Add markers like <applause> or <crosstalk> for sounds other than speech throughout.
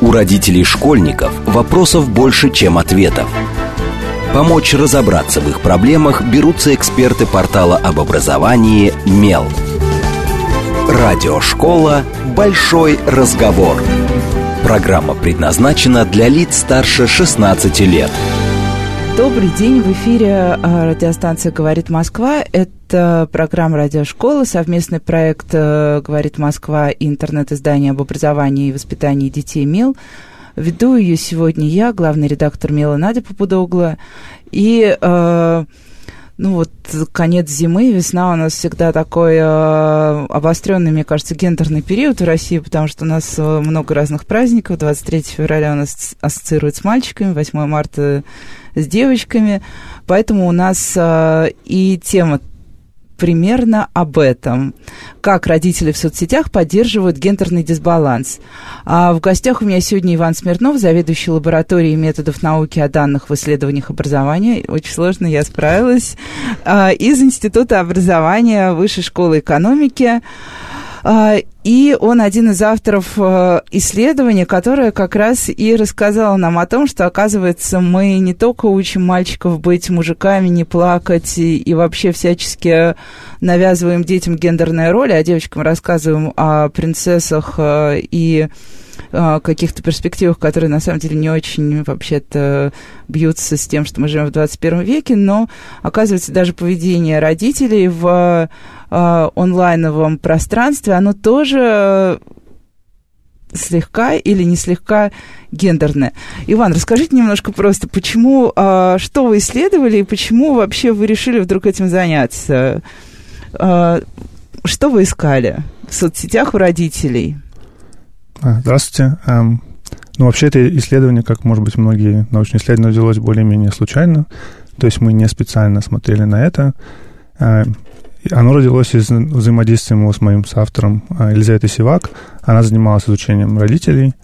У родителей школьников вопросов больше, чем ответов. Помочь разобраться в их проблемах берутся эксперты портала об образовании «Мел». Радиошкола «Большой разговор». Программа предназначена для лиц старше 16 лет. Добрый день, в эфире а, радиостанция «Говорит Москва». Это программа «Радиошкола», совместный проект э, «Говорит Москва» и интернет-издание об образовании и воспитании детей «МИЛ». Веду ее сегодня я, главный редактор «Мила» Надя Попудогла. И э, ну вот конец зимы, весна у нас всегда такой э, обостренный, мне кажется, гендерный период в России, потому что у нас э, много разных праздников. 23 февраля у нас ассоциирует с мальчиками, 8 марта с девочками. Поэтому у нас э, и тема примерно об этом. Как родители в соцсетях поддерживают гендерный дисбаланс. А в гостях у меня сегодня Иван Смирнов, заведующий лабораторией методов науки о данных в исследованиях образования. Очень сложно, я справилась. А, из Института образования Высшей школы экономики. А, и он один из авторов э, исследования, которое как раз и рассказало нам о том, что, оказывается, мы не только учим мальчиков быть мужиками, не плакать и, и вообще всячески навязываем детям гендерные роли, а девочкам рассказываем о принцессах э, и э, каких-то перспективах, которые на самом деле не очень вообще-то бьются с тем, что мы живем в 21 веке, но оказывается даже поведение родителей в э, онлайновом пространстве, оно тоже слегка или не слегка гендерное. Иван, расскажите немножко просто, почему, э, что вы исследовали и почему вообще вы решили вдруг этим заняться? Что вы искали в соцсетях у родителей? А, здравствуйте. Эм, ну, вообще, это исследование, как, может быть, многие научные исследования, взялось более-менее случайно. То есть мы не специально смотрели на это. Э, оно родилось из взаимодействия его с моим соавтором э, Елизаветой Сивак. Она занималась изучением родителей,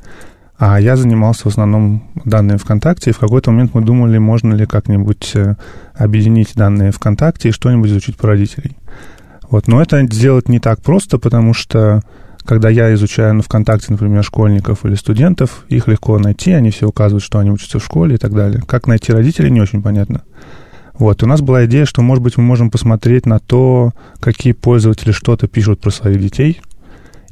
а я занимался в основном данными ВКонтакте. И в какой-то момент мы думали, можно ли как-нибудь э, объединить данные ВКонтакте и что-нибудь изучить про родителей. Вот. Но это сделать не так просто, потому что когда я изучаю на ВКонтакте, например, школьников или студентов, их легко найти, они все указывают, что они учатся в школе и так далее. Как найти родителей, не очень понятно. Вот, у нас была идея, что, может быть, мы можем посмотреть на то, какие пользователи что-то пишут про своих детей,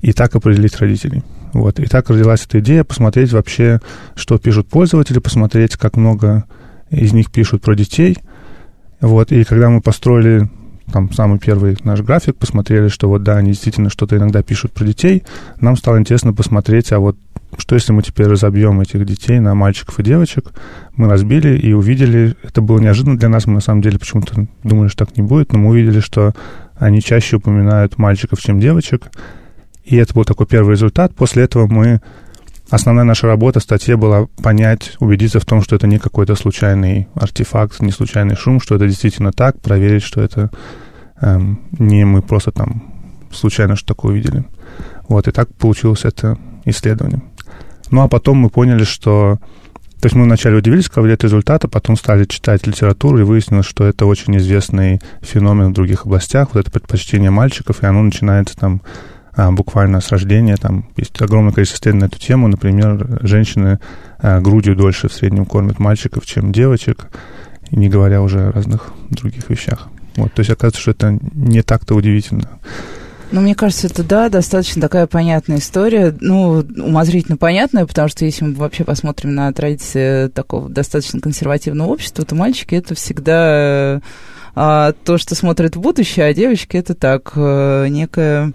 и так определить родителей. Вот, и так родилась эта идея, посмотреть вообще, что пишут пользователи, посмотреть, как много из них пишут про детей. Вот, и когда мы построили там самый первый наш график, посмотрели, что вот да, они действительно что-то иногда пишут про детей, нам стало интересно посмотреть, а вот что если мы теперь разобьем этих детей на мальчиков и девочек, мы разбили и увидели, это было неожиданно для нас, мы на самом деле почему-то думали, что так не будет, но мы увидели, что они чаще упоминают мальчиков, чем девочек, и это был такой первый результат. После этого мы Основная наша работа в статье была понять, убедиться в том, что это не какой-то случайный артефакт, не случайный шум, что это действительно так, проверить, что это эм, не мы просто там случайно что такое увидели. Вот, и так получилось это исследование. Ну, а потом мы поняли, что... То есть мы вначале удивились, когда видели результат, а потом стали читать литературу, и выяснилось, что это очень известный феномен в других областях, вот это предпочтение мальчиков, и оно начинается там буквально с рождения. Там есть огромное количество исследований на эту тему. Например, женщины а, грудью дольше в среднем кормят мальчиков, чем девочек, не говоря уже о разных других вещах. Вот, то есть оказывается, что это не так-то удивительно. Ну, мне кажется, это, да, достаточно такая понятная история, ну, умозрительно понятная, потому что если мы вообще посмотрим на традиции такого достаточно консервативного общества, то мальчики это всегда а, то, что смотрит в будущее, а девочки это так, э, некая а,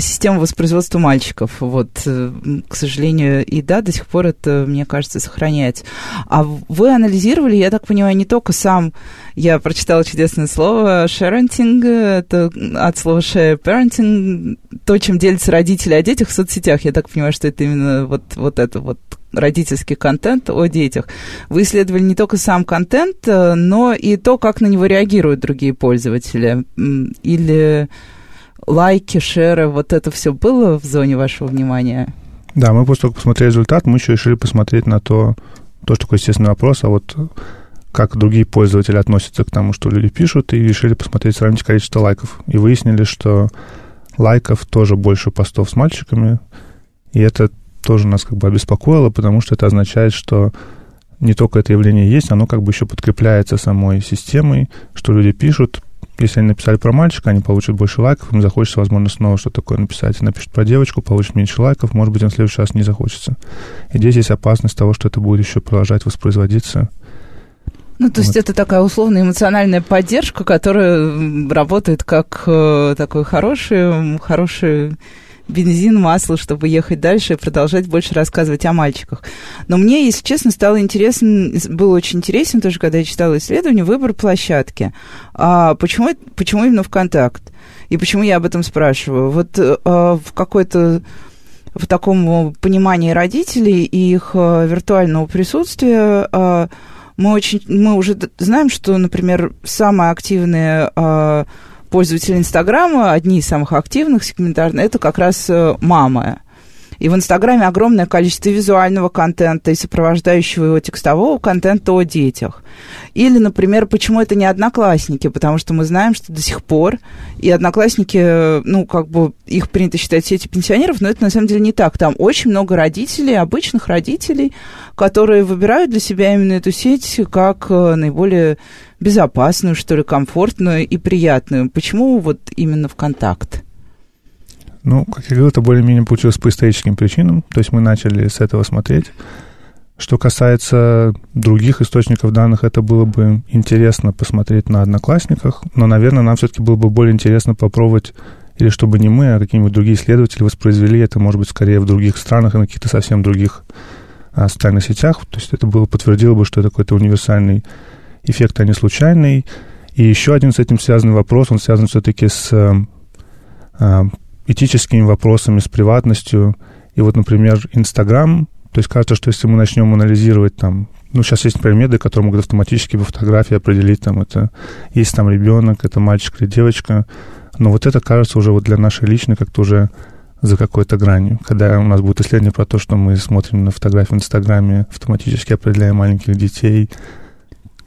система воспроизводства мальчиков. Вот, э, к сожалению, и да, до сих пор это, мне кажется, сохраняется. А вы анализировали, я так понимаю, не только сам, я прочитала чудесное слово sharenting, это от слова share parenting, то, чем делятся родители о детях в соцсетях. Я так понимаю, что это именно вот, вот это вот родительский контент о детях. Вы исследовали не только сам контент, э, но и то, как на него реагируют другие пользователи. Или лайки, шеры, вот это все было в зоне вашего внимания? Да, мы после того, как посмотрели результат, мы еще решили посмотреть на то, тоже такой естественный вопрос, а вот как другие пользователи относятся к тому, что люди пишут, и решили посмотреть, сравнить количество лайков. И выяснили, что лайков тоже больше постов с мальчиками, и это тоже нас как бы обеспокоило, потому что это означает, что не только это явление есть, оно как бы еще подкрепляется самой системой, что люди пишут, если они написали про мальчика, они получат больше лайков, им захочется, возможно, снова что-то такое написать. Напишут про девочку, получат меньше лайков, может быть, им в следующий раз не захочется. И здесь есть опасность того, что это будет еще продолжать воспроизводиться. Ну, то есть вот. это такая условная эмоциональная поддержка, которая работает как э, такой хороший, хороший бензин, масло, чтобы ехать дальше и продолжать больше рассказывать о мальчиках. Но мне, если честно, стало интересно, был очень интересен тоже, когда я читала исследование, выбор площадки. А почему, почему именно ВКонтакт? И почему я об этом спрашиваю? Вот а, в какой-то в таком понимании родителей и их а, виртуального присутствия а, мы очень мы уже знаем, что, например, самые активные а, пользователи Инстаграма, одни из самых активных сегментарно, это как раз э, мамы. И в Инстаграме огромное количество визуального контента и сопровождающего его текстового контента о детях. Или, например, почему это не одноклассники? Потому что мы знаем, что до сих пор и одноклассники, ну, как бы их принято считать сети пенсионеров, но это на самом деле не так. Там очень много родителей, обычных родителей, которые выбирают для себя именно эту сеть как э, наиболее безопасную, что ли, комфортную и приятную. Почему вот именно ВКонтакт? Ну, как я говорил, это более-менее получилось по историческим причинам. То есть мы начали с этого смотреть. Что касается других источников данных, это было бы интересно посмотреть на Одноклассниках, но, наверное, нам все-таки было бы более интересно попробовать, или чтобы не мы, а какие-нибудь другие исследователи воспроизвели это, может быть, скорее в других странах и на каких-то совсем других а, социальных сетях. То есть это было, подтвердило бы, что это какой-то универсальный эффект, а не случайный. И еще один с этим связанный вопрос, он связан все-таки с а, этическими вопросами, с приватностью. И вот, например, Инстаграм, то есть кажется, что если мы начнем анализировать там, ну, сейчас есть, меды, которые могут автоматически по фотографии определить, там, это есть там ребенок, это мальчик или девочка, но вот это кажется уже вот для нашей личной как-то уже за какой-то гранью. Когда у нас будет исследование про то, что мы смотрим на фотографии в Инстаграме, автоматически определяем маленьких детей,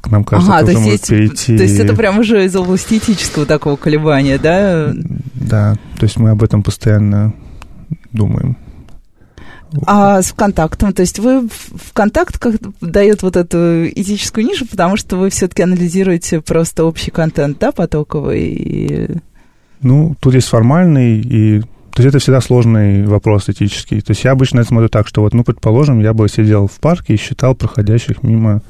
к нам кажется, ага, тоже может есть, перейти. То есть это прям уже из области этического такого колебания, да? Да, то есть мы об этом постоянно думаем. А с ВКонтактом, то есть вы ВКонтакт как дает вот эту этическую нишу, потому что вы все-таки анализируете просто общий контент, да, потоковый? Ну, тут есть формальный и то есть это всегда сложный вопрос этический. То есть я обычно это смотрю так, что вот, ну, предположим, я бы сидел в парке и считал проходящих мимо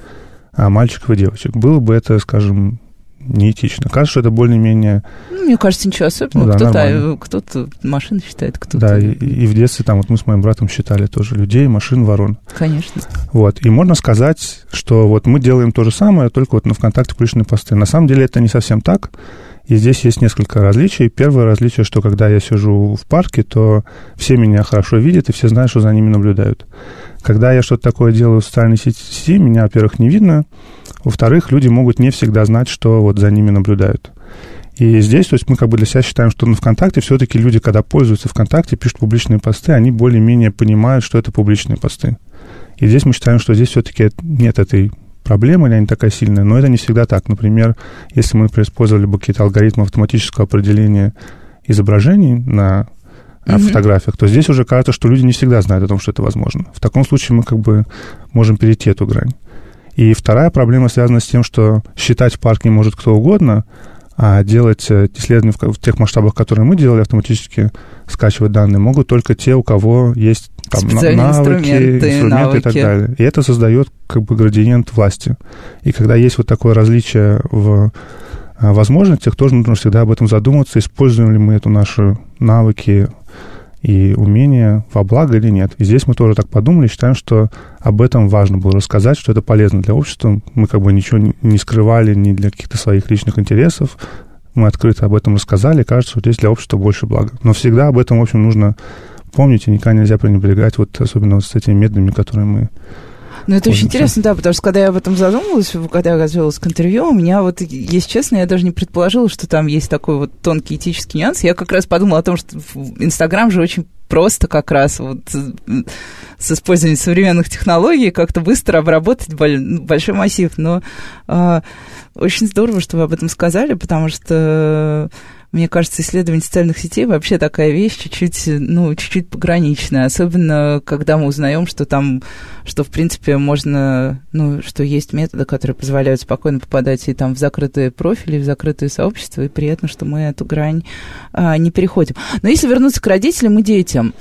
мальчиков и девочек. Было бы это, скажем, неэтично. Кажется, что это более-менее... Ну, мне кажется, ничего особенного. Ну, да, кто-то, кто-то машины считает, кто-то... Да, и, и в детстве там вот мы с моим братом считали тоже людей, машин, ворон. Конечно. Вот, и можно сказать, что вот мы делаем то же самое, только вот на ВКонтакте публичные посты. На самом деле это не совсем так. И здесь есть несколько различий. Первое различие, что когда я сижу в парке, то все меня хорошо видят, и все знают, что за ними наблюдают. Когда я что-то такое делаю в социальной сети, меня, во-первых, не видно, во-вторых, люди могут не всегда знать, что вот за ними наблюдают. И здесь, то есть мы как бы для себя считаем, что на ВКонтакте все-таки люди, когда пользуются ВКонтакте, пишут публичные посты, они более-менее понимают, что это публичные посты. И здесь мы считаем, что здесь все-таки нет этой проблемы, или не такая сильная, но это не всегда так. Например, если мы использовали бы какие-то алгоритмы автоматического определения изображений на mm-hmm. фотографиях, то здесь уже кажется, что люди не всегда знают о том, что это возможно. В таком случае мы как бы можем перейти эту грань. И вторая проблема связана с тем, что считать в парке может кто угодно, а делать э, исследования в тех масштабах, которые мы делали, автоматически скачивать данные, могут только те, у кого есть там, навыки, инструменты, инструменты навыки. и так далее. И это создает как бы градиент власти. И когда есть вот такое различие в э, возможностях, тоже нужно всегда об этом задуматься, используем ли мы эту наши навыки, и умения во благо или нет. И здесь мы тоже так подумали, считаем, что об этом важно было рассказать, что это полезно для общества. Мы как бы ничего не скрывали ни для каких-то своих личных интересов. Мы открыто об этом рассказали, кажется, что здесь для общества больше блага. Но всегда об этом, в общем, нужно помнить, и никогда нельзя пренебрегать, вот особенно вот с этими методами, которые мы ну, это очень интересно, да, потому что когда я об этом задумалась, когда я готовилась к интервью, у меня вот, если честно, я даже не предположила, что там есть такой вот тонкий этический нюанс. Я как раз подумала о том, что Инстаграм же очень просто как раз вот с использованием современных технологий как-то быстро обработать большой массив. Но э, очень здорово, что вы об этом сказали, потому что мне кажется, исследование социальных сетей вообще такая вещь чуть-чуть, ну, чуть-чуть пограничная, особенно когда мы узнаем, что там, что, в принципе, можно, ну, что есть методы, которые позволяют спокойно попадать и там в закрытые профили, в закрытые сообщества, и приятно, что мы эту грань а, не переходим. Но если вернуться к родителям и детям,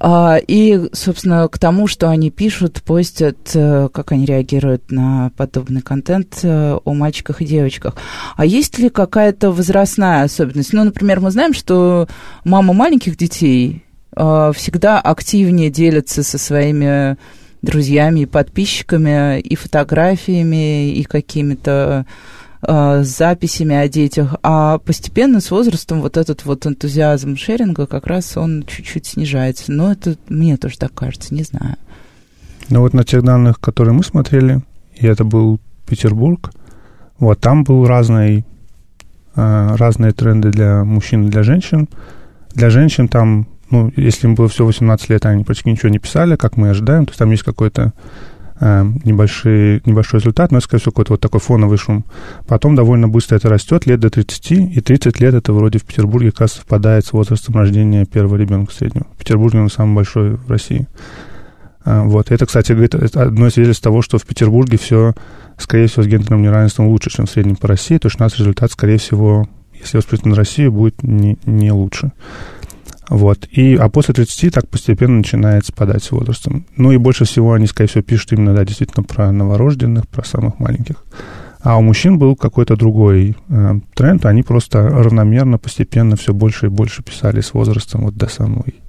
а, и, собственно, к тому, что они пишут, постят, а, как они реагируют на подобный контент а, о мальчиках и девочках, а есть ли какая-то возрастная особенность? Ну, ну, например, мы знаем, что мама маленьких детей э, всегда активнее делится со своими друзьями и подписчиками и фотографиями, и какими-то э, записями о детях, а постепенно с возрастом вот этот вот энтузиазм шеринга как раз он чуть-чуть снижается. Но это мне тоже так кажется, не знаю. Ну вот на тех данных, которые мы смотрели, и это был Петербург, вот там был разный разные тренды для мужчин и для женщин. Для женщин там, ну, если им было всего 18 лет, они почти ничего не писали, как мы ожидаем, то есть там есть какой-то э, небольшой, небольшой результат, но скорее всего, какой-то вот такой фоновый шум. Потом довольно быстро это растет, лет до 30, и 30 лет это вроде в Петербурге как раз совпадает с возрастом рождения первого ребенка среднего. В Петербурге он самый большой в России. Э, вот. Это, кстати, говорит, одно из свидетельств того, что в Петербурге все скорее всего, с гендерным неравенством лучше, чем в среднем по России, то есть у нас результат, скорее всего, если воспринимать на Россию, будет не, не лучше. Вот. И, а после 30 так постепенно начинает спадать с возрастом. Ну и больше всего они, скорее всего, пишут именно, да, действительно про новорожденных, про самых маленьких. А у мужчин был какой-то другой э, тренд, они просто равномерно, постепенно все больше и больше писали с возрастом вот до самой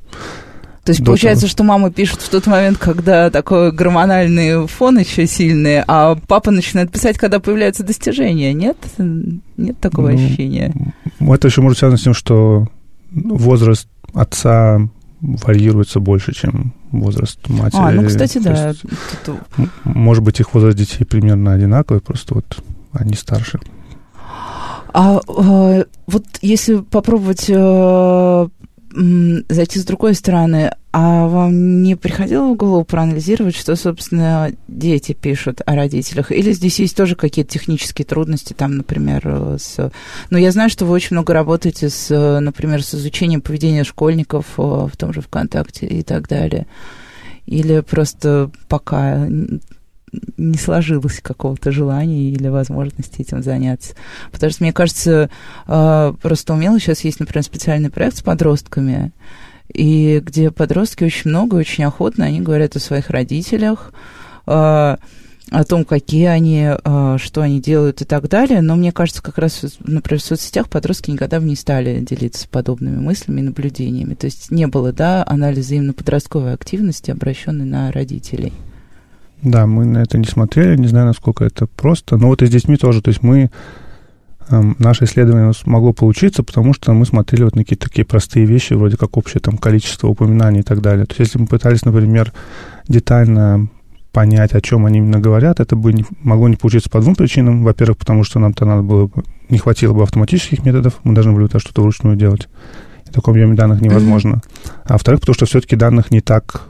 то есть получается, того. что мама пишет в тот момент, когда такой гормональный фон еще сильный, а папа начинает писать, когда появляются достижения. Нет? Нет такого ну, ощущения? Это еще может связано с тем, что возраст отца варьируется больше, чем возраст матери. А, ну, кстати, да. Есть, Тут... Может быть, их возраст детей примерно одинаковый, просто вот они старше. А э, вот если попробовать э, зайти с другой стороны, а вам не приходило в голову проанализировать, что, собственно, дети пишут о родителях? Или здесь есть тоже какие-то технические трудности, там, например, с... Ну, я знаю, что вы очень много работаете, с, например, с изучением поведения школьников э, в том же ВКонтакте и так далее. Или просто пока не сложилось какого-то желания или возможности этим заняться. Потому что, мне кажется, а, просто умело сейчас есть, например, специальный проект с подростками, и где подростки очень много, очень охотно, они говорят о своих родителях, а, о том, какие они, а, что они делают и так далее. Но мне кажется, как раз, например, в соцсетях подростки никогда бы не стали делиться подобными мыслями и наблюдениями. То есть не было, да, анализа именно подростковой активности, обращенной на родителей. Да, мы на это не смотрели, не знаю, насколько это просто. Но вот и с детьми тоже. То есть мы... Эм, наше исследование могло получиться, потому что мы смотрели вот на какие-то такие простые вещи, вроде как общее там количество упоминаний и так далее. То есть если мы пытались, например, детально понять, о чем они именно говорят, это бы не, могло не получиться по двум причинам. Во-первых, потому что нам-то надо было, не хватило бы автоматических методов, мы должны были это что-то вручную делать. И в таком объеме данных невозможно. А во-вторых, потому что все-таки данных не так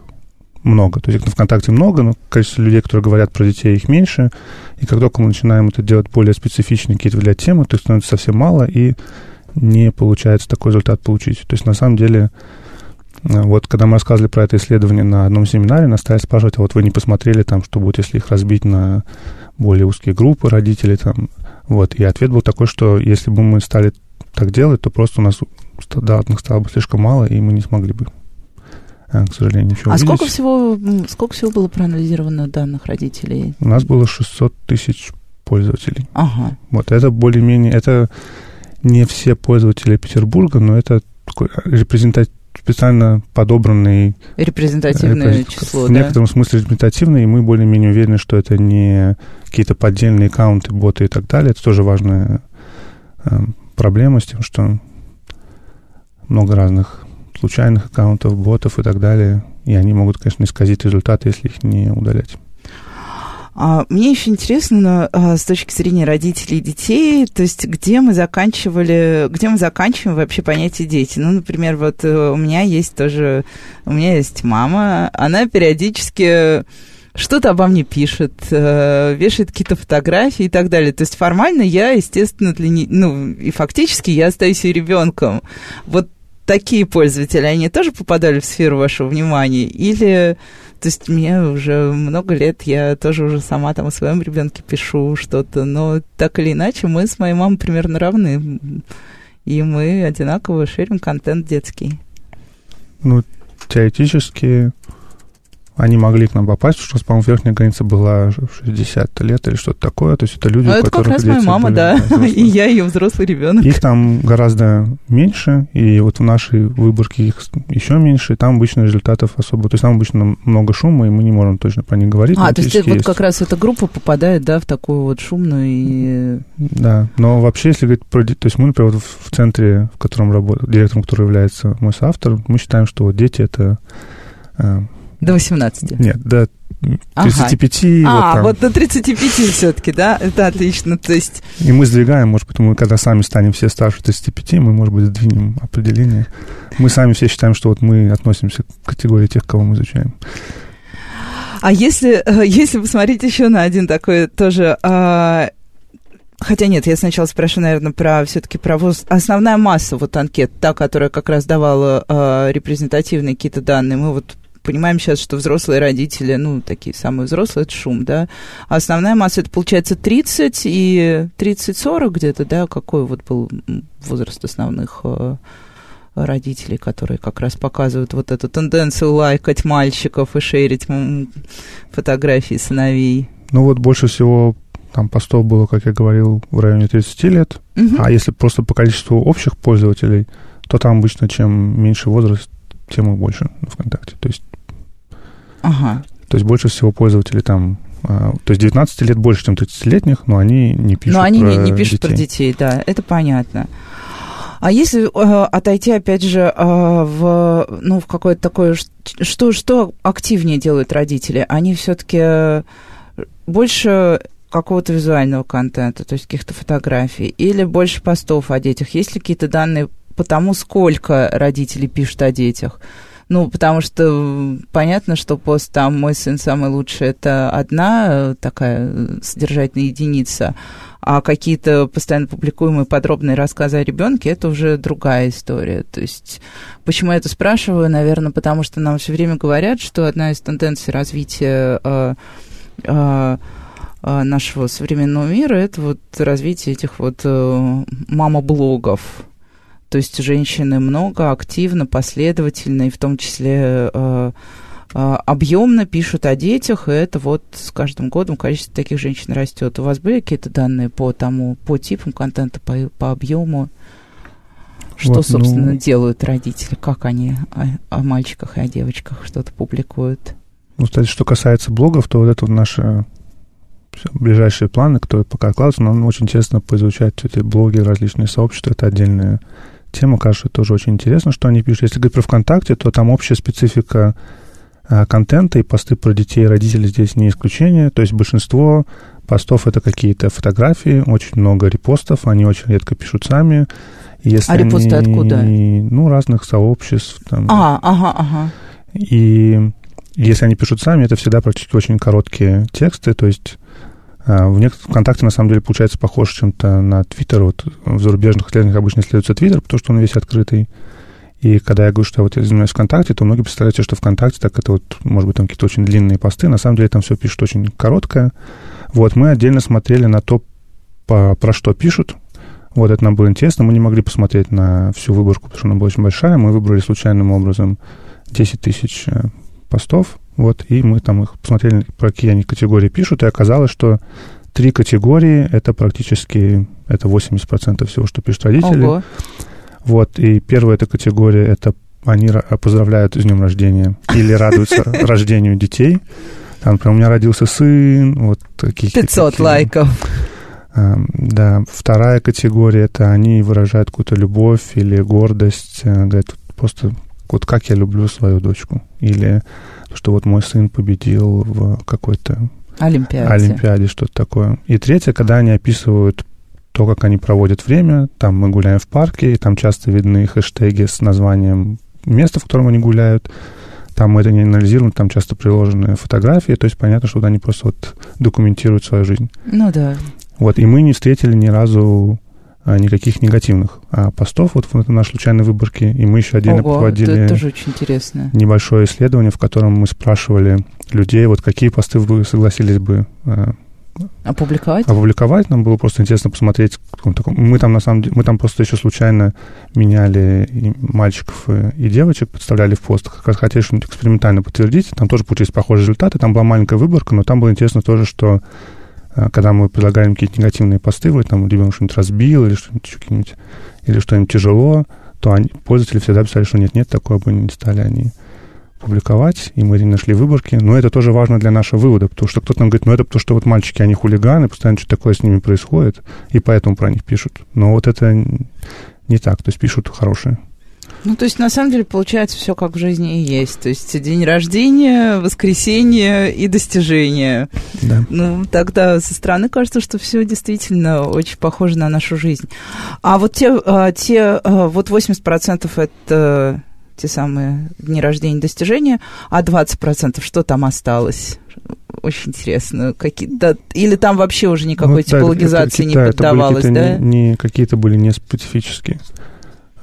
много. То есть ВКонтакте много, но количество людей, которые говорят про детей, их меньше. И как только мы начинаем это делать более специфичные какие-то для темы, то их становится совсем мало, и не получается такой результат получить. То есть на самом деле, э, вот когда мы рассказывали про это исследование на одном семинаре, нас стали спрашивать, а вот вы не посмотрели там, что будет, если их разбить на более узкие группы родителей там. Вот. И ответ был такой, что если бы мы стали так делать, то просто у нас данных стало бы слишком мало, и мы не смогли бы к сожалению, ничего А увидеть. сколько всего, сколько всего было проанализировано данных родителей? У нас было 600 тысяч пользователей. Ага. Вот это более-менее, это не все пользователи Петербурга, но это такой репрезентатив специально подобранный... Репрезентативное репрезент... число, В да? некотором смысле репрезентативный, и мы более-менее уверены, что это не какие-то поддельные аккаунты, боты и так далее. Это тоже важная э, проблема с тем, что много разных случайных аккаунтов, ботов и так далее. И они могут, конечно, исказить результаты, если их не удалять. А, мне еще интересно а, с точки зрения родителей и детей, то есть где мы заканчивали, где мы заканчиваем вообще понятие дети. Ну, например, вот э, у меня есть тоже, у меня есть мама, она периодически что-то обо мне пишет, э, вешает какие-то фотографии и так далее. То есть формально я, естественно, для не... ну и фактически я остаюсь и ребенком. Вот такие пользователи, они тоже попадали в сферу вашего внимания? Или, то есть мне уже много лет, я тоже уже сама там о своем ребенке пишу что-то, но так или иначе мы с моей мамой примерно равны, и мы одинаково шерим контент детский. Ну, теоретически они могли к нам попасть, что, по-моему, верхняя граница была 60 лет или что-то такое. То есть это люди, ну, это как раз моя мама, да, <laughs> и я ее взрослый ребенок. Их там гораздо меньше, и вот в нашей выборке их еще меньше, и там обычно результатов особо... То есть там обычно много шума, и мы не можем точно про них говорить. А, то есть вот как раз эта группа попадает, да, в такую вот шумную и... Да, но вообще, если говорить про... То есть мы, например, вот в центре, в котором работает, директором, который является мой соавтор, мы считаем, что вот дети — это э, до 18? Нет, до 35. Ага. А, вот, вот до 35 все-таки, да? Это отлично, то есть... И мы сдвигаем, может быть, мы когда сами станем все старше 35, мы, может быть, сдвинем определение. Мы сами все считаем, что вот мы относимся к категории тех, кого мы изучаем. А если, э, если посмотреть еще на один такой тоже... А, хотя нет, я сначала спрошу, наверное, про все-таки про воз... основная масса вот анкет, та, которая как раз давала э, репрезентативные какие-то данные. Мы вот понимаем сейчас, что взрослые родители, ну, такие самые взрослые, это шум, да. А основная масса, это получается 30 и 30-40 где-то, да, какой вот был возраст основных э, родителей, которые как раз показывают вот эту тенденцию лайкать мальчиков и шерить фотографии сыновей. Ну вот больше всего там постов было, как я говорил, в районе 30 лет. Угу. А если просто по количеству общих пользователей, то там обычно чем меньше возраст, тем и больше ВКонтакте. То есть Ага. То есть больше всего пользователей там а, то есть 19 лет больше, чем 30-летних, но они не пишут Но они про не, не пишут детей. про детей, да, это понятно. А если э, отойти, опять же, э, в, ну, в какое-то такое, что, что активнее делают родители? Они все-таки больше какого-то визуального контента, то есть каких-то фотографий, или больше постов о детях? Есть ли какие-то данные по тому, сколько родителей пишут о детях? Ну, потому что понятно, что пост там «Мой сын самый лучший» — это одна э, такая э, содержательная единица, а какие-то постоянно публикуемые подробные рассказы о ребенке это уже другая история. То есть, почему я это спрашиваю? Наверное, потому что нам все время говорят, что одна из тенденций развития э, э, э нашего современного мира это вот развитие этих вот э, мама-блогов то есть женщины много, активно, последовательно, и в том числе э, э, объемно пишут о детях, и это вот с каждым годом количество таких женщин растет. У вас были какие-то данные по тому, по типам контента, по, по объему? Что, вот, собственно, ну, делают родители? Как они о, о мальчиках и о девочках что-то публикуют? Ну, кстати, что касается блогов, то вот это вот наши ближайшие планы, которые пока откладываются, нам очень интересно поизучать эти блоги, различные сообщества, это отдельная тема, кажется, тоже очень интересно, что они пишут. Если говорить про ВКонтакте, то там общая специфика а, контента и посты про детей и родителей здесь не исключение. То есть большинство постов это какие-то фотографии, очень много репостов, они очень редко пишут сами. Если а репосты они, откуда? Ну, разных сообществ. Там, а, ага, ага. И если они пишут сами, это всегда практически очень короткие тексты, то есть в некоторых ВКонтакте, на самом деле, получается похож чем-то на Твиттер. Вот в зарубежных исследованиях обычно исследуется Твиттер, потому что он весь открытый. И когда я говорю, что я вот я занимаюсь ВКонтакте, то многие представляют себе, что ВКонтакте, так это вот, может быть, там какие-то очень длинные посты. На самом деле там все пишут очень короткое. Вот, мы отдельно смотрели на то, по, про что пишут. Вот, это нам было интересно. Мы не могли посмотреть на всю выборку, потому что она была очень большая. Мы выбрали случайным образом 10 тысяч э, постов. Вот, и мы там их посмотрели, про какие они категории пишут, и оказалось, что три категории — это практически это 80% всего, что пишут родители. Ого. Вот, и первая эта категория — это они поздравляют с днем рождения или радуются <laughs> рождению детей. Там, например, у меня родился сын, вот таких 500 такие. лайков. Да, вторая категория — это они выражают какую-то любовь или гордость, э, говорят, просто вот как я люблю свою дочку. Или что вот мой сын победил в какой-то Олимпиаде, Олимпиаде что-то такое. И третье, когда они описывают то, как они проводят время. Там мы гуляем в парке, и там часто видны хэштеги с названием места, в котором они гуляют. Там мы это не анализируем, там часто приложены фотографии, то есть понятно, что вот они просто вот документируют свою жизнь. Ну да. Вот, и мы не встретили ни разу никаких негативных а, постов вот в нашей случайной выборке, и мы еще отдельно Ого, проводили это тоже очень интересно. небольшое исследование, в котором мы спрашивали людей, вот какие посты вы согласились бы а, Опубликовать? опубликовать. Нам было просто интересно посмотреть. Мы там, на самом деле, мы там просто еще случайно меняли и мальчиков и девочек, подставляли в пост. Как раз хотели что-нибудь экспериментально подтвердить. Там тоже получились похожие результаты. Там была маленькая выборка, но там было интересно тоже, что а, когда мы предлагаем какие-то негативные посты, вот там ребенок что-нибудь разбил или что-нибудь, или что-нибудь тяжело, то они, пользователи всегда писали, что нет-нет, такое бы не стали они публиковать, и мы не нашли выборки. Но это тоже важно для нашего вывода, потому что кто-то нам говорит, ну это потому что вот мальчики, они хулиганы, постоянно что-то такое с ними происходит, и поэтому про них пишут. Но вот это не так, то есть пишут хорошие. Ну, то есть, на самом деле, получается все как в жизни и есть. То есть, день рождения, воскресенье и достижения. Да. Ну, тогда со стороны кажется, что все действительно очень похоже на нашу жизнь. А вот те, а, те а, вот 80% это те самые дни рождения достижения, а 20% что там осталось? Очень интересно. Какие, да, или там вообще уже никакой Ну, да, это- типологизации не какие-то- это были поддавалось, да? Не, не- какие-то были не специфические.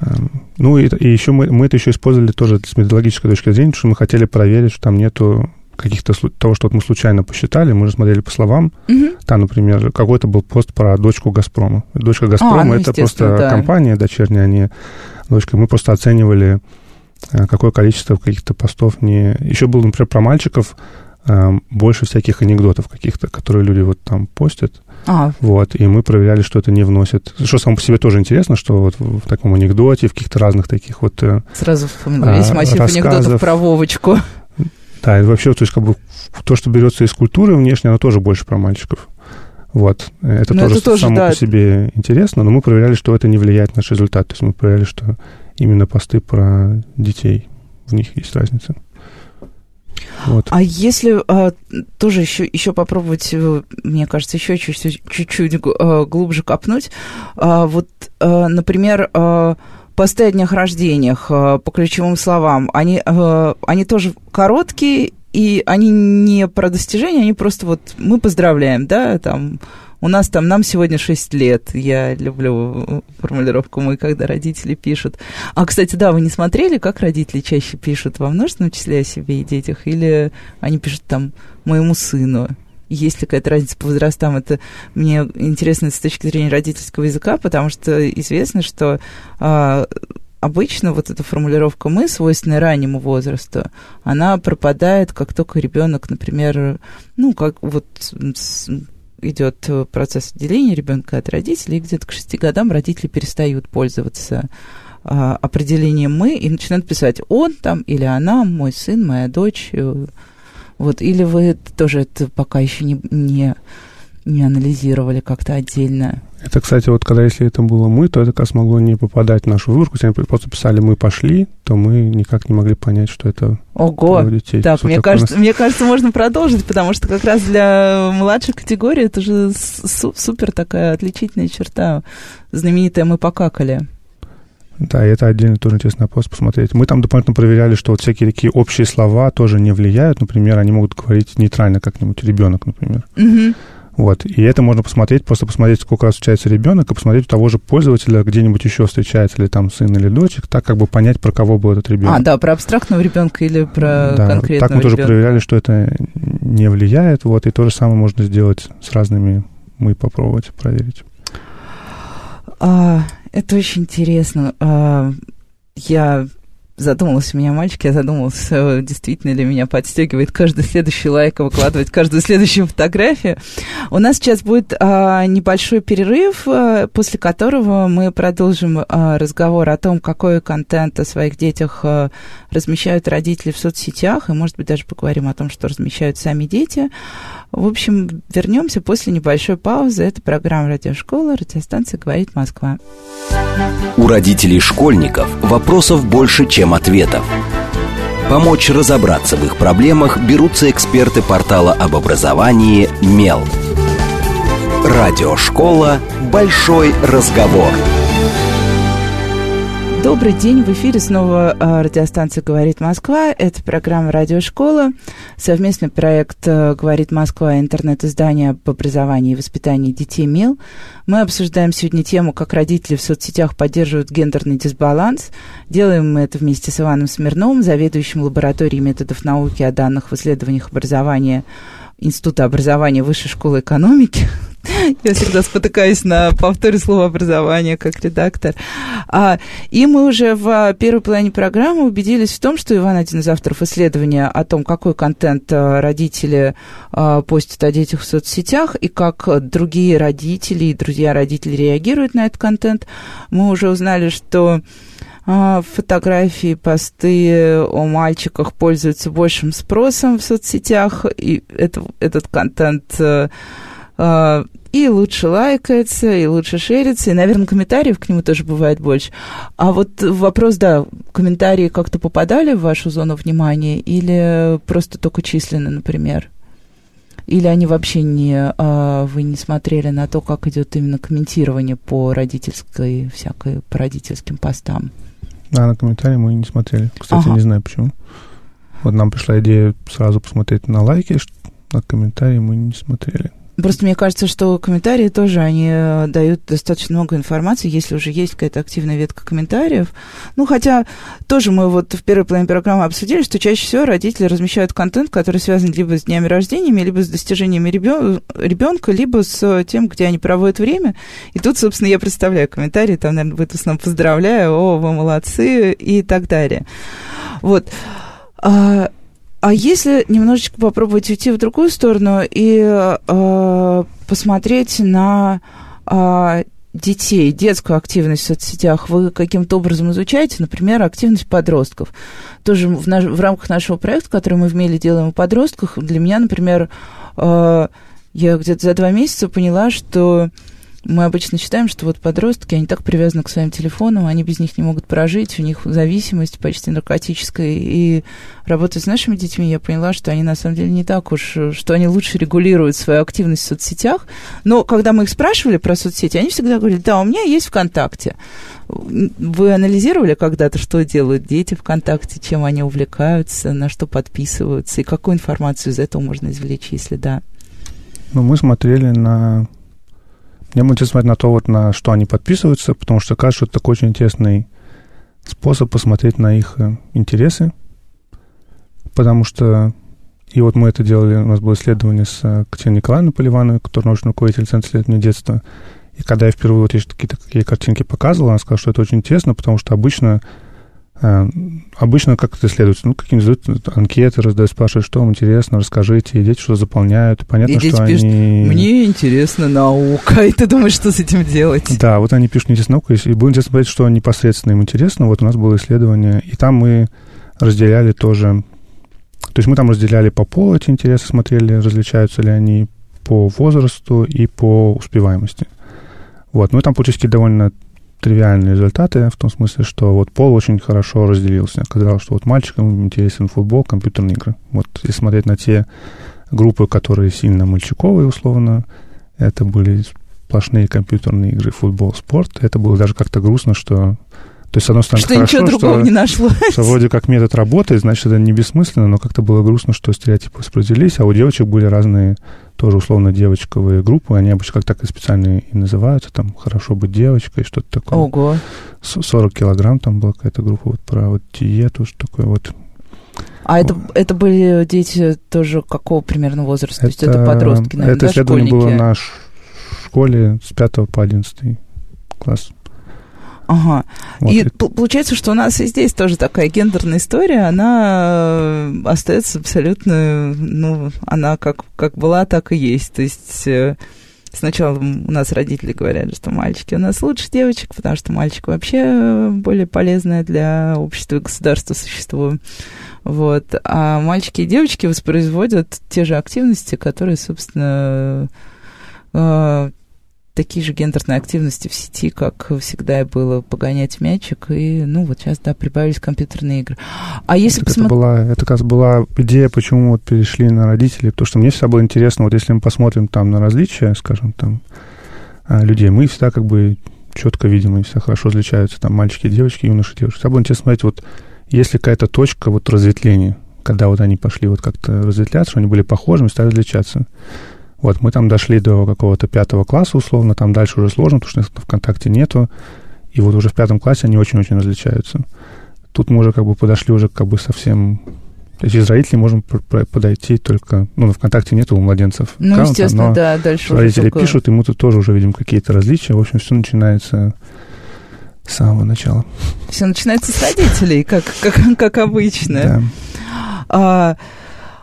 Эм, Ну, и, и еще мы, мы это еще использовали тоже с методологической точки зрения, потому что мы хотели проверить, что там нету каких-то того, что вот мы случайно посчитали, мы же смотрели по словам. Мгм. Там, например, какой-то был пост про дочку Газпрома. Дочка Газпрома ну, это просто да. компания дочерняя, а не дочка. Мы просто оценивали, э, какое количество каких-то постов не... Еще был, например, про мальчиков э, больше всяких анекдотов каких-то, которые люди вот там постят. А, Вот, и мы проверяли, что это не вносит. Что само по себе тоже интересно, что вот в, таком анекдоте, в каких-то разных таких вот... э, сразу вспомнила А, весь массив анекдотов про Вовочку. Да, и вообще, то есть как бы то, что берется из культуры внешне, оно тоже больше про мальчиков. Вот. Это Ну, тоже, это тоже, само да. по себе интересно, но мы проверяли, что это не влияет на наш результат. То есть мы проверяли, что именно посты про детей, в них есть разница. Вот. А если а, тоже еще, еще попробовать, э, мне кажется, еще чуть-чуть, э, глубже копнуть, а, вот, э, например, э, посты о днях рождениях э, по ключевым словам, они, э, они тоже короткие, и они не про достижения, они просто вот мы поздравляем, да, там у нас там, нам сегодня 6 лет. Я люблю формулировку «мы», когда родители пишут. А, кстати, да, вы не смотрели, как родители чаще пишут во множественном числе о себе и детях? Или они пишут там «моему сыну»? Есть ли какая-то разница по возрастам? Это мне интересно с точки зрения родительского языка, потому что известно, что а, обычно вот эта формулировка «мы», свойственная раннему возрасту, она пропадает, как только ребенок, например, ну, как вот идет процесс отделения ребенка от родителей, и где-то к шести годам родители перестают пользоваться а, определением «мы» и начинают писать «он» там или «она», «мой сын», «моя дочь». э, Вот, или вы тоже это пока еще не, не, не анализировали как-то отдельно? Это, кстати, вот когда если это было мы, то это как раз могло не попадать в нашу выборку. Если они просто писали «мы пошли», то мы никак не могли понять, что это Ого! детей. Так, Что мне кажется, мне кажется, можно продолжить, потому что как раз для младшей категории это же су- супер такая отличительная черта. Знаменитая «мы покакали». Да, и это отдельно тоже интересный вопрос посмотреть. Мы там дополнительно проверяли, что вот всякие такие общие слова тоже не влияют. Например, они могут говорить нейтрально как-нибудь ребенок, например. Мгм. Вот. И это можно посмотреть, просто посмотреть, сколько раз встречается ребенок, и посмотреть у того же пользователя где-нибудь еще встречается ли там сын или дочек, так как бы понять, про кого был этот ребенок. А, да, про абстрактного ребенка или про Да, конкретного так мы тоже ребенка. проверяли, что это не влияет, вот, и то же самое можно сделать с разными, мы попробовать проверить. А, это очень интересно. А, я задумалась, у меня мальчик, я задумалась, э, действительно ли меня подстегивает каждый следующий лайк и выкладывать каждую следующую фотографию. У нас сейчас будет а, небольшой перерыв, а, после которого мы продолжим а, разговор о том, какой контент о своих детях а, размещают родители в соцсетях, и, может быть, даже поговорим о том, что размещают сами дети. В общем, вернемся после небольшой паузы. Это программа «Радиошкола», радиостанция «Говорит Москва». У родителей школьников вопросов больше, чем ответов. Помочь разобраться в их проблемах берутся эксперты портала об образовании «Мел». Радиошкола «Большой разговор». Добрый день, в эфире снова а, радиостанция «Говорит Москва». Это программа «Радиошкола», совместный проект а, «Говорит Москва» интернет-издание об образовании и воспитании детей МИЛ. Мы обсуждаем сегодня тему, как родители в соцсетях поддерживают гендерный дисбаланс. Делаем мы это вместе с Иваном Смирновым, заведующим лабораторией методов науки о данных в исследованиях образования Института образования Высшей школы экономики. <laughs> Я всегда спотыкаюсь на повторе слова образование как редактор. А, и мы уже в первой половине программы убедились в том, что Иван один из авторов исследования о том, какой контент а, родители а, постят о детях в соцсетях и как другие родители и друзья родителей реагируют на этот контент. Мы уже узнали, что фотографии, посты о мальчиках пользуются большим спросом в соцсетях, и это, этот контент э, э, и лучше лайкается, и лучше шерится, и, наверное, комментариев к нему тоже бывает больше. А вот вопрос, да, комментарии как-то попадали в вашу зону внимания или просто только численно, например? Или они вообще не, а, вы не смотрели на то, как идет именно комментирование по родительской, всякой, по родительским постам? Да, на комментарии мы не смотрели. Кстати, ага. не знаю почему. Вот нам пришла идея сразу посмотреть на лайки, на комментарии мы не смотрели. Просто мне кажется, что комментарии тоже, они э, дают достаточно много информации, если уже есть какая-то активная ветка комментариев. Ну, хотя тоже мы вот в первой половине программы обсудили, что чаще всего родители размещают контент, который связан либо с днями рождения, либо с достижениями ребенка, либо с тем, где они проводят время. И тут, собственно, я представляю комментарии, там, наверное, будет в основном поздравляю, о, вы молодцы и так далее. Вот. А, если немножечко попробовать уйти в другую сторону и э, посмотреть на э, детей, детскую активность в соцсетях, вы каким-то образом изучаете, например, активность подростков. Тоже в, наш, в рамках нашего проекта, который мы в Меле делаем о подростках, для меня, например, э, я где-то за два месяца поняла, что мы обычно считаем, что вот подростки, они так привязаны к своим телефонам, они без них не могут прожить, у них зависимость почти наркотическая. И работая с нашими детьми, я поняла, что они на самом деле не так уж, что они лучше регулируют свою активность в соцсетях. Но когда мы их спрашивали про соцсети, они всегда говорили, да, у меня есть ВКонтакте. Вы анализировали когда-то, что делают дети ВКонтакте, чем они увлекаются, на что подписываются, и какую информацию из этого можно извлечь, если да? Ну, мы смотрели на мне будет смотреть на то, вот, на что они подписываются, потому что кажется, это такой очень интересный способ посмотреть на их э, интересы, потому что и вот мы это делали, у нас было исследование с э, Катериной Николаевной Поливановой, которая научный руководитель Центра исследования детства. И когда я впервые вот какие-то какие картинки показывал, она сказала, что это очень интересно, потому что обычно обычно как это исследуется? Ну, какие-нибудь анкеты раздают, спрашивают, что вам интересно, расскажите, и дети что заполняют. Понятно, и что пишут, они... мне интересна наука, <laughs> и ты думаешь, что с этим делать? Да, вот они пишут, мне интересна наука, и будем интересно смотреть, что непосредственно им интересно. Вот у нас было исследование, и там мы разделяли тоже... То есть мы там разделяли по полу эти интересы, смотрели, различаются ли они по возрасту и по успеваемости. Вот, ну и там получились довольно тривиальные результаты, в том смысле, что вот пол очень хорошо разделился. Оказалось, что вот мальчикам интересен футбол, компьютерные игры. Вот если смотреть на те группы, которые сильно мальчиковые, условно, это были сплошные компьютерные игры, футбол, спорт. Это было даже как-то грустно, что то есть, с одной стороны, что хорошо, ничего другого что, не нашлось. Что вроде как метод работает, значит, это не бессмысленно, но как-то было грустно, что стереотипы распределились, а у девочек были разные тоже условно девочковые группы, они обычно как так и специально и называются, там «Хорошо быть девочкой», что-то такое. Ого. 40 килограмм там была какая-то группа вот про вот диету, что такое вот. А это, это были дети тоже какого примерно возраста? Это, То есть это подростки, наверное, Это да, исследование было на школе с 5 по 11 класс. Ага. Вот. И получается, что у нас и здесь тоже такая гендерная история, она э, остается абсолютно, ну, она как, как была, так и есть. То есть э, сначала у нас родители говорят, что мальчики у нас лучше девочек, потому что мальчик вообще более полезное для общества и государства существо. Вот. А мальчики и девочки воспроизводят те же активности, которые, собственно, э, такие же гендерные активности в сети, как всегда и было, погонять мячик, и, ну, вот сейчас, да, прибавились компьютерные игры. А если посмотреть... Это, была, это как раз была идея, почему вот перешли на родителей, потому что мне всегда было интересно, вот если мы посмотрим там на различия, скажем, там, а, людей, мы всегда как бы четко видимо, все хорошо различаются, там мальчики, девочки, юноши, девушки. Всегда было интересно смотреть, вот есть ли какая-то точка вот разветвления, когда вот они пошли вот как-то разветвляться, что они были похожими, стали различаться. Вот, мы там дошли до какого-то пятого класса, условно, там дальше уже сложно, потому что ВКонтакте нету, и вот уже в пятом классе они очень-очень различаются. Тут мы уже как бы подошли уже как бы совсем... То есть из родителей можем подойти только... Ну, ВКонтакте нету у младенцев Ну, аккаунта, естественно, но да, дальше родители только... пишут, и мы тут тоже уже видим какие-то различия. В общем, все начинается с самого начала. Все начинается с родителей, как, как, как обычно. Да. А,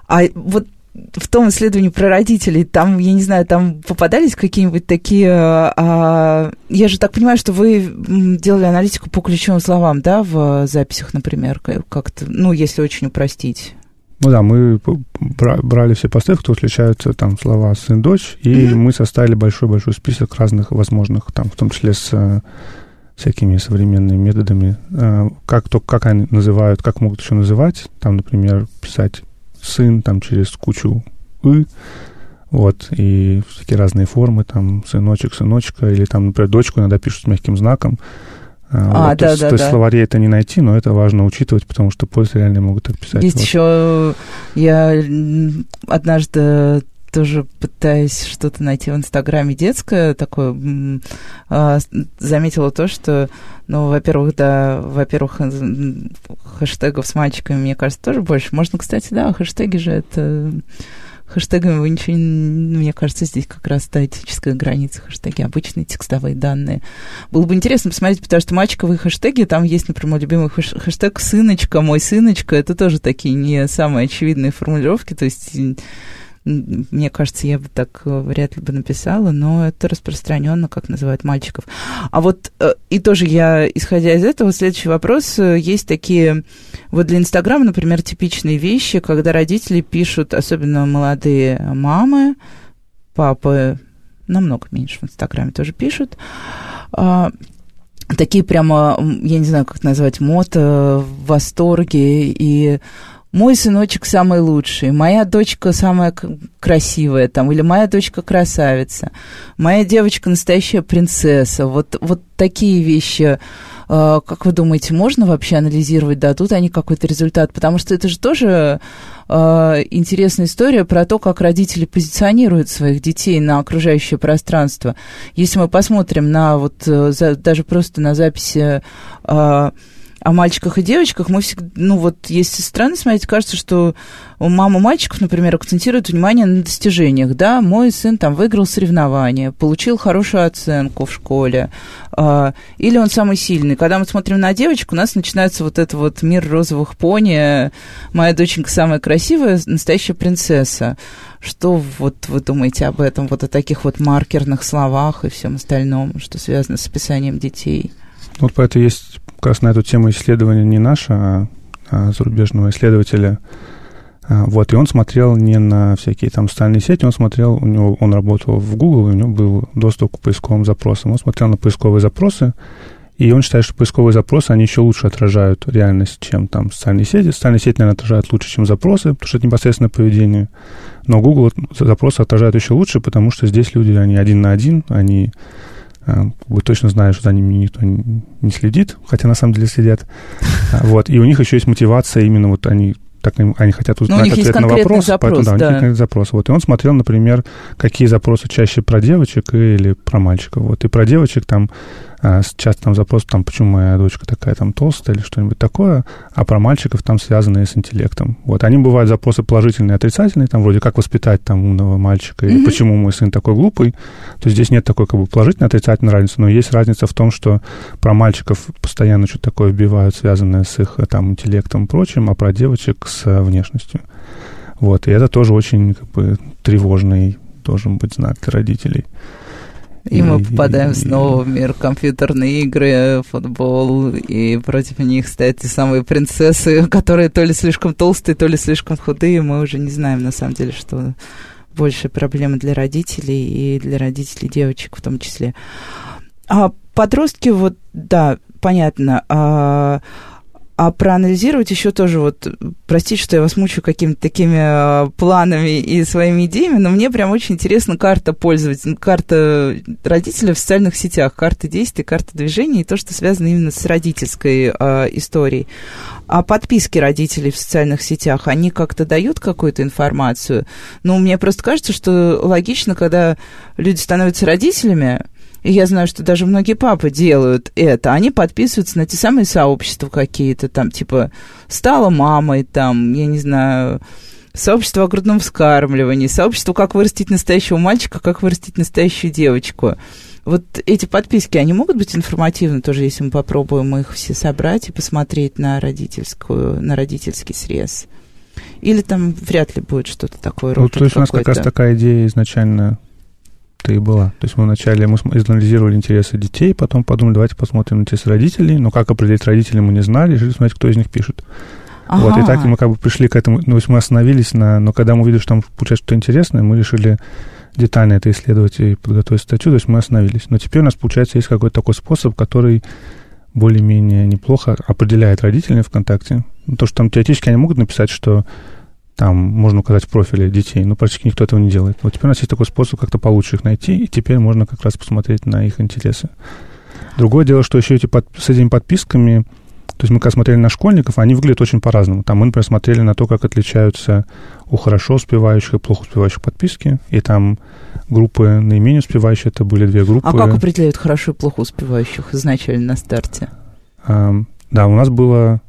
а вот в том исследовании про родителей, там, я не знаю, там попадались какие-нибудь такие... А, я же так понимаю, что вы делали аналитику по ключевым словам, да, в записях, например, как-то, ну, если очень упростить. Ну да, мы брали все посты, кто отличаются там слова сын, дочь, и mm-hmm. мы составили большой-большой список разных возможных, там, в том числе с э, всякими современными методами, э, как то, как они называют, как могут еще называть, там, например, писать сын там через кучу «ы», вот, и всякие разные формы, там, сыночек, сыночка, или там, например, дочку иногда пишут с мягким знаком. А, вот, да, то, да, то есть да. словаре это не найти, но это важно учитывать, потому что после реально могут так писать. Есть вот. еще, я однажды тоже пытаясь что-то найти в Инстаграме детское, такое, а, заметила то, что, ну, во-первых, да, во-первых, хэштегов с мальчиками, мне кажется, тоже больше. Можно, кстати, да, хэштеги же это... Хэштегами вы ничего, мне кажется, здесь как раз та этическая граница, хэштеги, обычные текстовые данные. Было бы интересно посмотреть, потому что мальчиковые хэштеги, там есть, например, мой любимый хэштег «сыночка», «мой сыночка», это тоже такие не самые очевидные формулировки, то есть мне кажется, я бы так э, вряд ли бы написала, но это распространенно, как называют мальчиков. А вот э, и тоже я, исходя из этого, следующий вопрос. Есть такие, вот для Инстаграма, например, типичные вещи, когда родители пишут, особенно молодые мамы, папы, намного меньше в Инстаграме тоже пишут, а, такие прямо, я не знаю, как назвать, мото, в восторге и мой сыночек самый лучший, моя дочка самая красивая, там, или моя дочка красавица, моя девочка настоящая принцесса. Вот, вот такие вещи, э, как вы думаете, можно вообще анализировать, дадут они какой-то результат? Потому что это же тоже э, интересная история про то, как родители позиционируют своих детей на окружающее пространство. Если мы посмотрим на вот э, за, даже просто на записи э, о мальчиках и девочках, мы всегда, ну вот, если странно смотреть, кажется, что мама мальчиков, например, акцентирует внимание на достижениях, да, мой сын там выиграл соревнование, получил хорошую оценку в школе, э, или он самый сильный. Когда мы смотрим на девочку, у нас начинается вот этот вот мир розовых пони, моя доченька самая красивая, настоящая принцесса. Что вот вы думаете об этом, вот о таких вот маркерных словах и всем остальном, что связано с описанием детей? Вот поэтому есть как раз на эту тему исследование не наше, а, а зарубежного исследователя. А, вот, и он смотрел не на всякие там социальные сети, он смотрел, у него, он работал в Google, и у него был доступ к поисковым запросам. Он смотрел на поисковые запросы, и он считает, что поисковые запросы, они еще лучше отражают реальность, чем там социальные сети. Социальные сети, наверное, отражают лучше, чем запросы, потому что это непосредственно поведение. Но Google запросы отражают еще лучше, потому что здесь люди, они один на один, они вы а, точно знаете, что за ними никто не следит, хотя на самом деле следят. <laughs> Вот. И у них еще есть мотивация, именно вот они так они хотят узнать ответ на вопрос, запрос, поэтому да, да. у них запрос. Вот. И он смотрел, например, какие запросы чаще про девочек или про мальчиков. Вот. И про девочек там а, часто там запрос, там, почему моя дочка такая там толстая или что-нибудь такое, а про мальчиков там связанные с интеллектом. Вот, они бывают запросы положительные и отрицательные, там вроде как воспитать там умного мальчика, или mm-hmm. почему мой сын такой глупый. То есть здесь нет такой как бы положительной, отрицательной разницы, но есть разница в том, что про мальчиков постоянно что-то такое вбивают, связанное с их там интеллектом и прочим, а про девочек с внешностью. Вот, и это тоже очень как бы тревожный должен быть знак для родителей. И мы попадаем снова в мир компьютерные игры, футбол, и против них стоят те самые принцессы, <laughs> которые то ли слишком толстые, то ли слишком худые. Мы уже не знаем, на самом деле, что больше проблемы для родителей и для родителей девочек в том числе. А подростки, вот, да, понятно. А, а проанализировать еще тоже вот, простите, что я вас мучаю какими-то такими э, планами и своими идеями, но мне прям очень интересна карта пользователя, карта родителя в социальных сетях, карта действий, карта движения и то, что связано именно с родительской э, историей. А подписки родителей в социальных сетях, они как-то дают какую-то информацию? Ну, мне просто кажется, что логично, когда люди становятся родителями, и я знаю, что даже многие папы делают это. Они подписываются на те самые сообщества какие-то, там, типа, стала мамой, там, я не знаю, сообщество о грудном вскармливании, сообщество, как вырастить настоящего мальчика, как вырастить настоящую девочку. Вот эти подписки, они могут быть информативны тоже, если мы попробуем их все собрать и посмотреть на родительскую, на родительский срез? Или там вряд ли будет что-то такое? Ну, то есть у нас как раз такая идея изначально это и была. То есть мы вначале мы анализировали интересы детей, потом подумали, давайте посмотрим интересы родителей, но как определить родителей мы не знали, решили смотреть, кто из них пишет. Ага. Вот, и так мы как бы пришли к этому, ну, то есть мы остановились на, но когда мы увидели, что там получается что-то интересное, мы решили детально это исследовать и подготовить статью, то есть мы остановились. Но теперь у нас, получается, есть какой-то такой способ, который более-менее неплохо определяет родителей ВКонтакте. Ну, то, что там теоретически они могут написать, что там можно указать в профиле детей, но практически никто этого не делает. Вот теперь у нас есть такой способ как-то получше их найти, и теперь можно как раз посмотреть на их интересы. Другое дело, что еще эти под, с этими подписками, то есть мы когда смотрели на школьников, они выглядят очень по-разному. Там мы, например, смотрели на то, как отличаются у хорошо успевающих и плохо успевающих подписки, и там группы наименее успевающие, это были две группы. А как определяют хорошо и плохо успевающих изначально на старте? А, да, у нас было...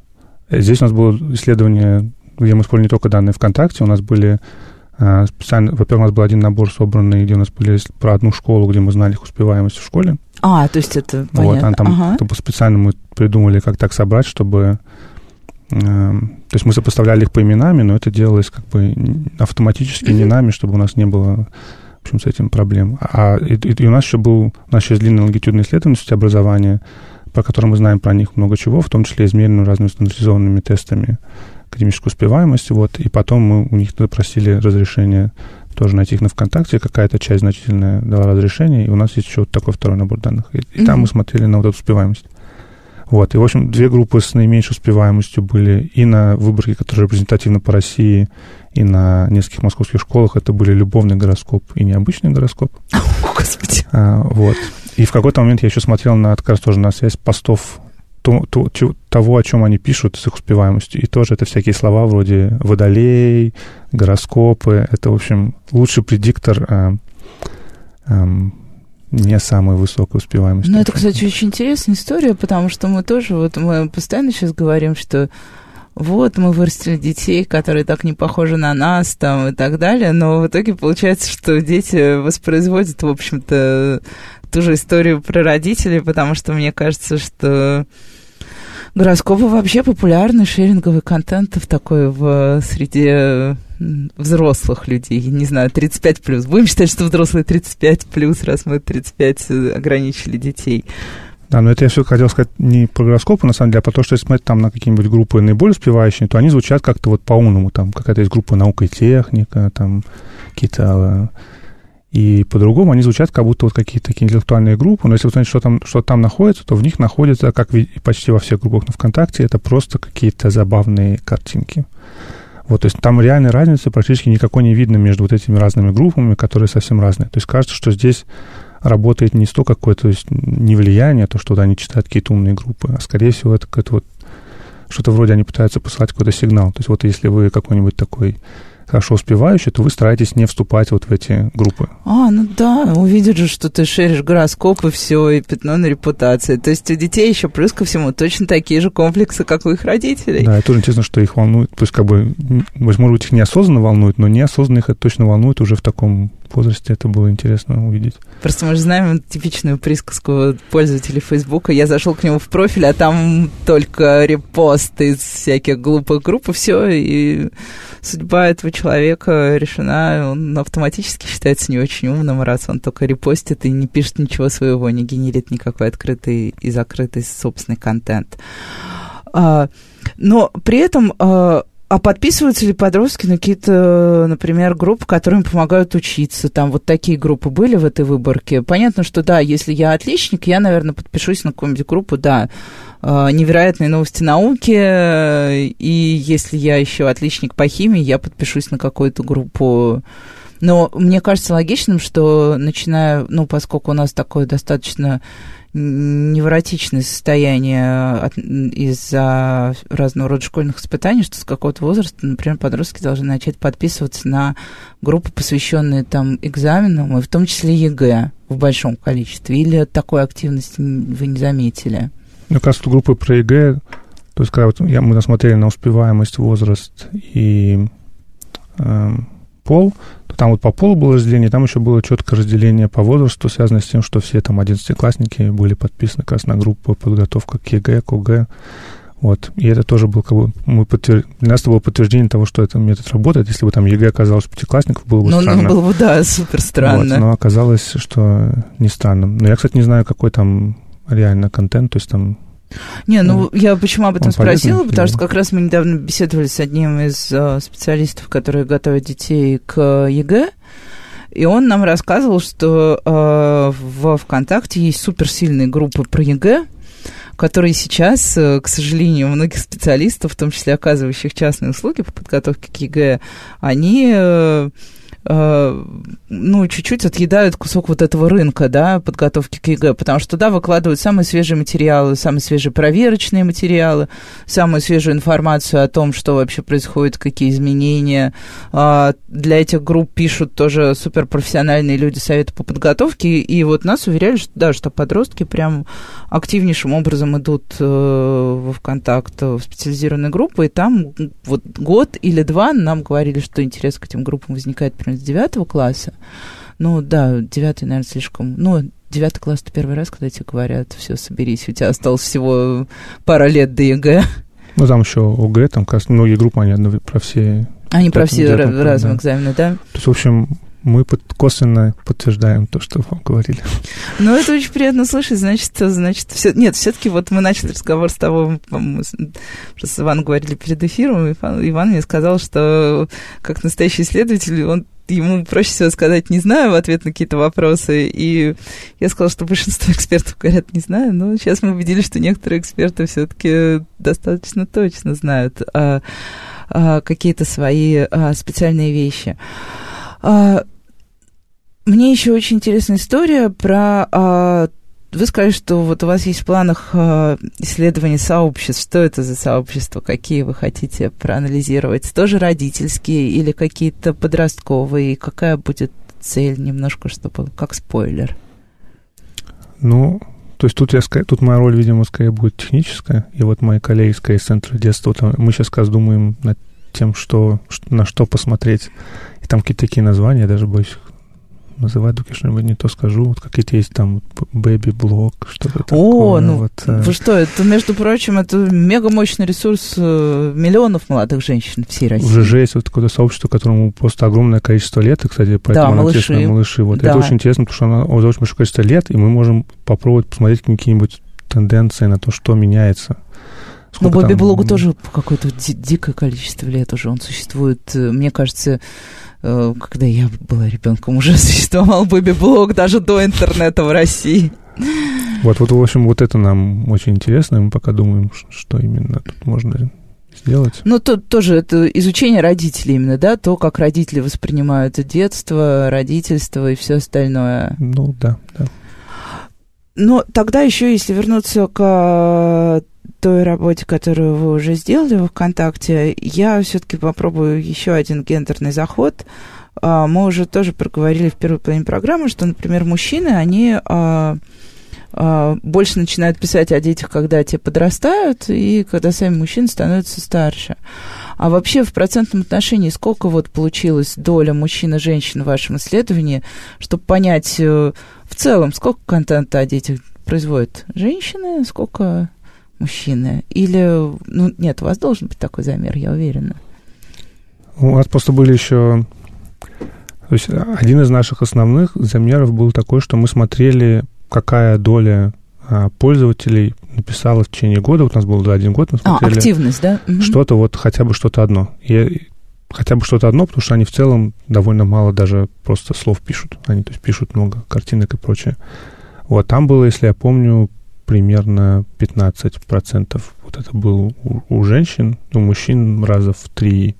Здесь у нас было исследование, где мы использовали не только данные ВКонтакте, у нас были а, специально... Во-первых, у нас был один набор собранный, где у нас были про одну школу, где мы знали их успеваемость в школе. А, то есть это понятно. Вот, там ага. специально мы придумали, как так собрать, чтобы Эм, то есть мы сопоставляли их по именам, но это делалось как бы автоматически, mm-hmm. не нами, чтобы у нас не было в общем, с этим проблем. А и, и у нас еще был, у нас еще есть длинное лонгитюдное исследование образования, по которому мы знаем про них много чего, в том числе измеренным разными стандартизованными тестами академической успеваемости. Вот, и потом мы у них просили разрешение тоже найти их на ВКонтакте, какая-то часть значительная дала разрешение, и у нас есть еще вот такой второй набор данных. И, и там мы смотрели на вот эту успеваемость. Вот, и, в общем, две группы с наименьшей успеваемостью были и на выборке, которая репрезентативна по России, и на нескольких московских школах. Это были любовный гороскоп и необычный гороскоп. <laughs> О, Господи. А, вот. И в какой-то момент я еще смотрел на, как раз тоже на связь постов то, то, того, о чем они пишут с их успеваемостью. И тоже это всякие слова вроде водолей, гороскопы. Это, в общем, лучший предиктор а, а, не самой высокой успеваемости. Ну, это, кстати, очень интересная история, потому что мы тоже, вот мы постоянно сейчас говорим, что вот мы вырастили детей, которые так не похожи на нас, там, и так далее, но в итоге получается, что дети воспроизводят, в общем-то, ту же историю про родителей, потому что мне кажется, что гороскопы вообще популярный шеринговый контент в такой в среде взрослых людей, не знаю, 35 плюс. Будем считать, что взрослые 35 плюс, раз мы 35 э, ограничили детей. Да, но это я все хотел сказать не про гороскопы, на самом деле, а про то, что если смотреть там на какие-нибудь группы наиболее успевающие, то они звучат как-то вот по-умному, там какая-то есть группа наука и техника, там какие-то... И по-другому они звучат, как будто вот какие-то такие интеллектуальные группы, но если вы знаете, что там, что там находится, то в них находится, как почти во всех группах на ВКонтакте, это просто какие-то забавные картинки. Вот, то есть там реальной разницы практически никакой не видно между вот этими разными группами, которые совсем разные. То есть кажется, что здесь работает не столько какое-то, то есть не влияние, то, что вот они читают какие-то умные группы, а скорее всего это какое-то вот что-то вроде они пытаются посылать какой-то сигнал. То есть вот если вы какой-нибудь такой хорошо успевающий, то вы стараетесь не вступать вот в эти группы. А, ну да, увидят же, что ты шеришь гороскоп и все, и пятно на репутации. То есть у детей еще плюс ко всему точно такие же комплексы, как у их родителей. Да, и тоже интересно, что их волнует, то есть как бы, может быть, их неосознанно волнует, но неосознанно их это точно волнует уже в таком возрасте, это было интересно увидеть. Просто мы же знаем типичную присказку пользователей Фейсбука. Я зашел к нему в профиль, а там только репосты из всяких глупых групп, и все, и судьба этого человека решена, он автоматически считается не очень умным, раз он только репостит и не пишет ничего своего, не генерит никакой открытый и закрытый собственный контент. А, но при этом а, а подписываются ли подростки на какие-то, например, группы, которые им помогают учиться? Там вот такие группы были в этой выборке. Понятно, что да, если я отличник, я, наверное, подпишусь на какую-нибудь группу, да, невероятные новости науки, и если я еще отличник по химии, я подпишусь на какую-то группу но мне кажется логичным, что начиная, ну, поскольку у нас такое достаточно невротичное состояние из-за разного рода школьных испытаний, что с какого-то возраста, например, подростки должны начать подписываться на группы, посвященные там экзаменам, и в том числе ЕГЭ в большом количестве. Или такой активности вы не заметили? Мне кажется, группы про ЕГЭ, то есть когда вот я, мы посмотрели на успеваемость, возраст и э, пол, там вот по полу было разделение, там еще было четкое разделение по возрасту, связанное с тем, что все там одиннадцатиклассники были подписаны как раз на группу подготовка к ЕГЭ, к ОГЭ. Вот. И это тоже был как бы мы подтвер... для нас это было подтверждение того, что этот метод работает. Если бы там ЕГЭ оказалось пятиклассников, было бы ну, странно. Ну, было бы, да, супер странно. Вот, но оказалось, что не странно. Но я, кстати, не знаю, какой там реально контент, то есть там не, ну я почему об этом спросила, потому что как раз мы недавно беседовали с одним из uh, специалистов, которые готовят детей к ЕГЭ, и он нам рассказывал, что э, в ВКонтакте есть суперсильные группы про ЕГЭ, которые сейчас, э, к сожалению, многих специалистов, в том числе оказывающих частные услуги по подготовке к ЕГЭ, они э, Э, ну, чуть-чуть отъедают кусок вот этого рынка, да, подготовки к ЕГЭ, потому что туда выкладывают самые свежие материалы, самые свежие проверочные материалы, самую свежую информацию о том, что вообще происходит, какие изменения. А, для этих групп пишут тоже суперпрофессиональные люди советы по подготовке, и вот нас уверяли, что да, что подростки прям активнейшим образом идут э, во ВКонтакт в специализированные группы, и там вот год или два нам говорили, что интерес к этим группам возникает примерно с девятого класса. Ну, да, девятый, наверное, слишком... Ну, девятый класс это первый раз, когда тебе говорят, все, соберись, у тебя осталось всего пара лет до ЕГЭ. Ну, там еще ОГЭ, там, как многие группы, они про все... Они про все разные экзамены, да? То есть, в общем, мы под, косвенно подтверждаем то, что вам говорили. Ну, это очень приятно слышать, значит, значит, все... Нет, все-таки вот мы начали разговор с того, мы с Иваном говорили перед эфиром, Иван, Иван мне сказал, что как настоящий исследователь, он ему проще всего сказать «не знаю» в ответ на какие-то вопросы. И я сказала, что большинство экспертов говорят «не знаю», но сейчас мы убедились, что некоторые эксперты все-таки достаточно точно знают а, а, какие-то свои а, специальные вещи. А, мне еще очень интересная история про... А, вы сказали, что вот у вас есть в планах а, исследования сообществ. Что это за сообщества? Какие вы хотите проанализировать? Тоже родительские или какие-то подростковые? Какая будет цель? Немножко, чтобы как спойлер. Ну, то есть тут, я, тут моя роль, видимо, скорее будет техническая. И вот мои коллеги, из Центра детства, вот мы сейчас как раз думаем над тем, что, на что посмотреть там какие-то такие названия, я даже боюсь называть, я что-нибудь не то скажу. Вот какие-то есть там бэби-блог, что-то такое. О, ну вот, э. вы что, это, между прочим, это мега мощный ресурс э, миллионов молодых женщин всей России. Уже же есть вот такое сообщество, которому просто огромное количество лет, и, кстати, поэтому да, малыши. интересно, малыши. Вот. Да. Это очень интересно, потому что она очень большое количество лет, и мы можем попробовать посмотреть какие-нибудь тенденции на то, что меняется. Ну, Бобби Блогу тоже какое-то дикое количество лет уже он существует. Мне кажется, когда я была ребенком, уже <laughs> существовал Бэби-блог даже до интернета в России. Вот, вот, в общем, вот это нам очень интересно, мы пока думаем, что именно тут можно сделать. Ну, тут тоже это изучение родителей именно, да, то, как родители воспринимают детство, родительство и все остальное. Ну, да, да. Но тогда еще, если вернуться к той работе, которую вы уже сделали в ВКонтакте, я все-таки попробую еще один гендерный заход. А, мы уже тоже проговорили в первой половине программы, что, например, мужчины, они а, а, больше начинают писать о детях, когда те подрастают, и когда сами мужчины становятся старше. А вообще в процентном отношении сколько вот получилась доля мужчин и женщин в вашем исследовании, чтобы понять э, в целом, сколько контента о детях производят женщины, сколько мужчины? Или, ну, нет, у вас должен быть такой замер, я уверена. У нас просто были еще... То есть один из наших основных замеров был такой, что мы смотрели, какая доля а, пользователей написала в течение года. Вот у нас был за один год, мы а, смотрели... А, активность, да? Что-то вот, хотя бы что-то одно. И хотя бы что-то одно, потому что они в целом довольно мало даже просто слов пишут. Они то есть, пишут много картинок и прочее. Вот там было, если я помню, примерно 15% вот это был у, у женщин, у мужчин раза в три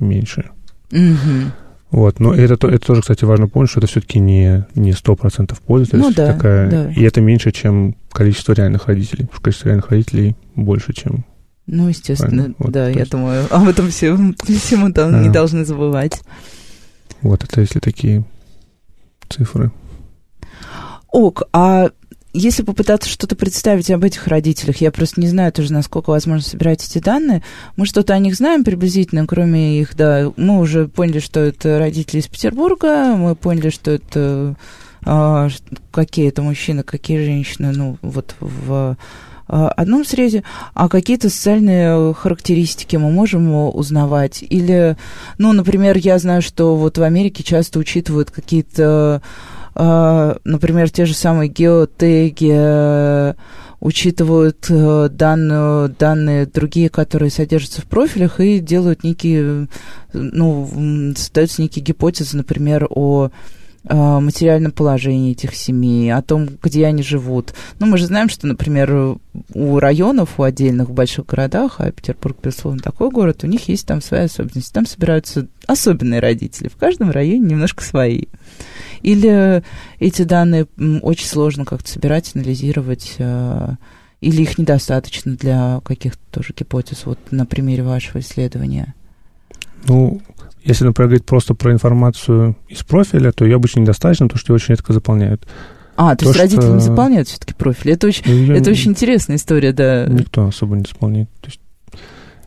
меньше. Мгм. Вот, но это, то- это тоже, кстати, важно помнить, что это все-таки не, не 100% пользователей. Ну да, такая, да. И это меньше, чем количество реальных родителей. Потому что количество реальных родителей больше, чем... Ну, естественно, Правильно. Вот, да, я есть- думаю, об этом всем, всему там не А. должны забывать. Вот это если такие цифры. Ок, а если попытаться что-то представить об этих родителях, я просто не знаю тоже, насколько возможно собирать эти данные. Мы что-то о них знаем приблизительно, кроме их, да. Мы уже поняли, что это родители из Петербурга, мы поняли, что это ш- какие это мужчины, какие женщины, ну, вот в одном срезе, а какие-то социальные характеристики мы можем узнавать. Или, ну, например, я знаю, что вот в Америке часто учитывают какие-то а, например, те же самые геотеги, э, учитывают э, данную, данные другие, которые содержатся в профилях, и делают некие, э, ну, создаются некие гипотезы, например, о э, материальном положении этих семей, о том, где они живут. Ну, мы же знаем, что, например, у районов, у отдельных в больших городах, а Петербург, безусловно, такой город, у них есть там свои особенности. Там собираются особенные родители. В каждом районе немножко свои. Или эти данные очень сложно как-то собирать, анализировать, э, или их недостаточно для каких-то тоже гипотез, вот на примере вашего исследования. Ну, если, например, говорить просто про информацию из профиля, то ее обычно недостаточно, потому что ее очень редко заполняют. А, то, То, есть родители не заполняют все-таки профиль. Это очень, её это очень интересная история, да. Никто особо не заполняет. То есть,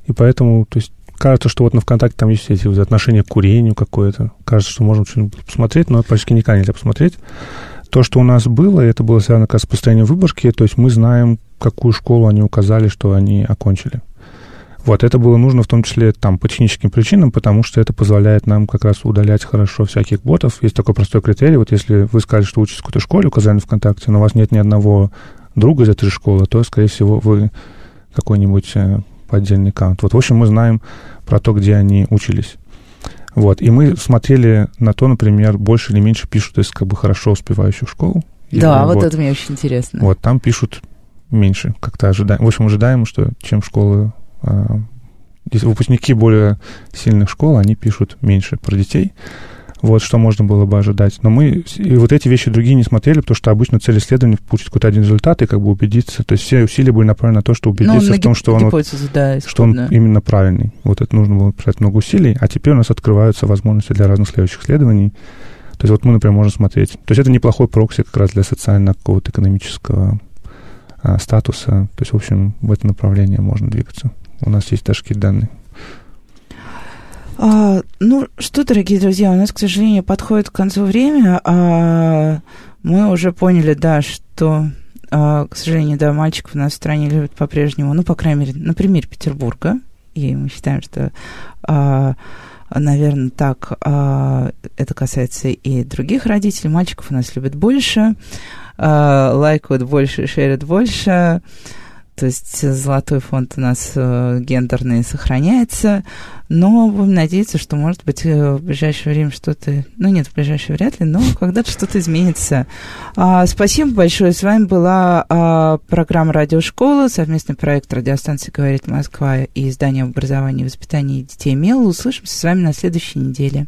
и поэтому, то есть, кажется, что вот на ВКонтакте там есть эти вот отношения к курению какое-то. Кажется, что можно что-нибудь посмотреть, но почти никогда нельзя посмотреть. То, что у нас было, это было связано как раз с построением выборки, то есть мы знаем, какую школу они указали, что они окончили. Вот, это было нужно в том числе там по техническим причинам, потому что это позволяет нам как раз удалять хорошо всяких ботов. Есть такой простой критерий, вот если вы сказали, что учитесь в какой-то школе, указали ВКонтакте, но у вас нет ни одного друга из этой же школы, то, скорее всего, вы какой-нибудь э, поддельный аккаунт. Вот, в общем, мы знаем про то, где они учились. Вот, и мы смотрели на то, например, больше или меньше пишут из как бы хорошо успевающих школ. И, Да, вот, это мне очень интересно. вот там пишут меньше, как-то ожидаем. В общем, ожидаем, что чем школы... а, если выпускники более сильных школ, они пишут меньше про детей. Вот что можно было бы ожидать. Но мы и вот эти вещи другие не смотрели, потому что обычно цель исследования получить какой-то один результат и как бы убедиться. То есть все усилия были направлены на то, чтобы Ну, убедиться в том, что он, вот- да, что он именно правильный. Вот это нужно было потратить много усилий, а теперь у нас открываются возможности для разных следующих исследований. То есть вот мы, например, можем смотреть. То есть это неплохой прокси как раз для социально какого-то экономического а, статуса. То есть, в общем, в это направление можно двигаться. У нас есть какие-то данные. А, ну что, дорогие друзья, у нас, к сожалению, подходит к концу время. А, мы уже поняли, да, что, а, к сожалению, да, мальчиков у нас в стране любят по-прежнему, ну, по крайней мере, на примере Петербурга. И мы считаем, что, а, наверное, так а, это касается и других родителей. Мальчиков у нас любят больше, а, лайкают больше, шерят больше. То есть золотой фонд у нас э, гендерный сохраняется, но будем надеяться, что, может быть, э, в ближайшее время что-то... Ну, нет, в ближайшее вряд ли, но когда-то что-то изменится. А, спасибо большое. С вами была а, программа «Радиошкола», совместный проект радиостанции «Говорит Москва» и издание об образовании и воспитании детей «Мел». Услышимся с вами на следующей неделе.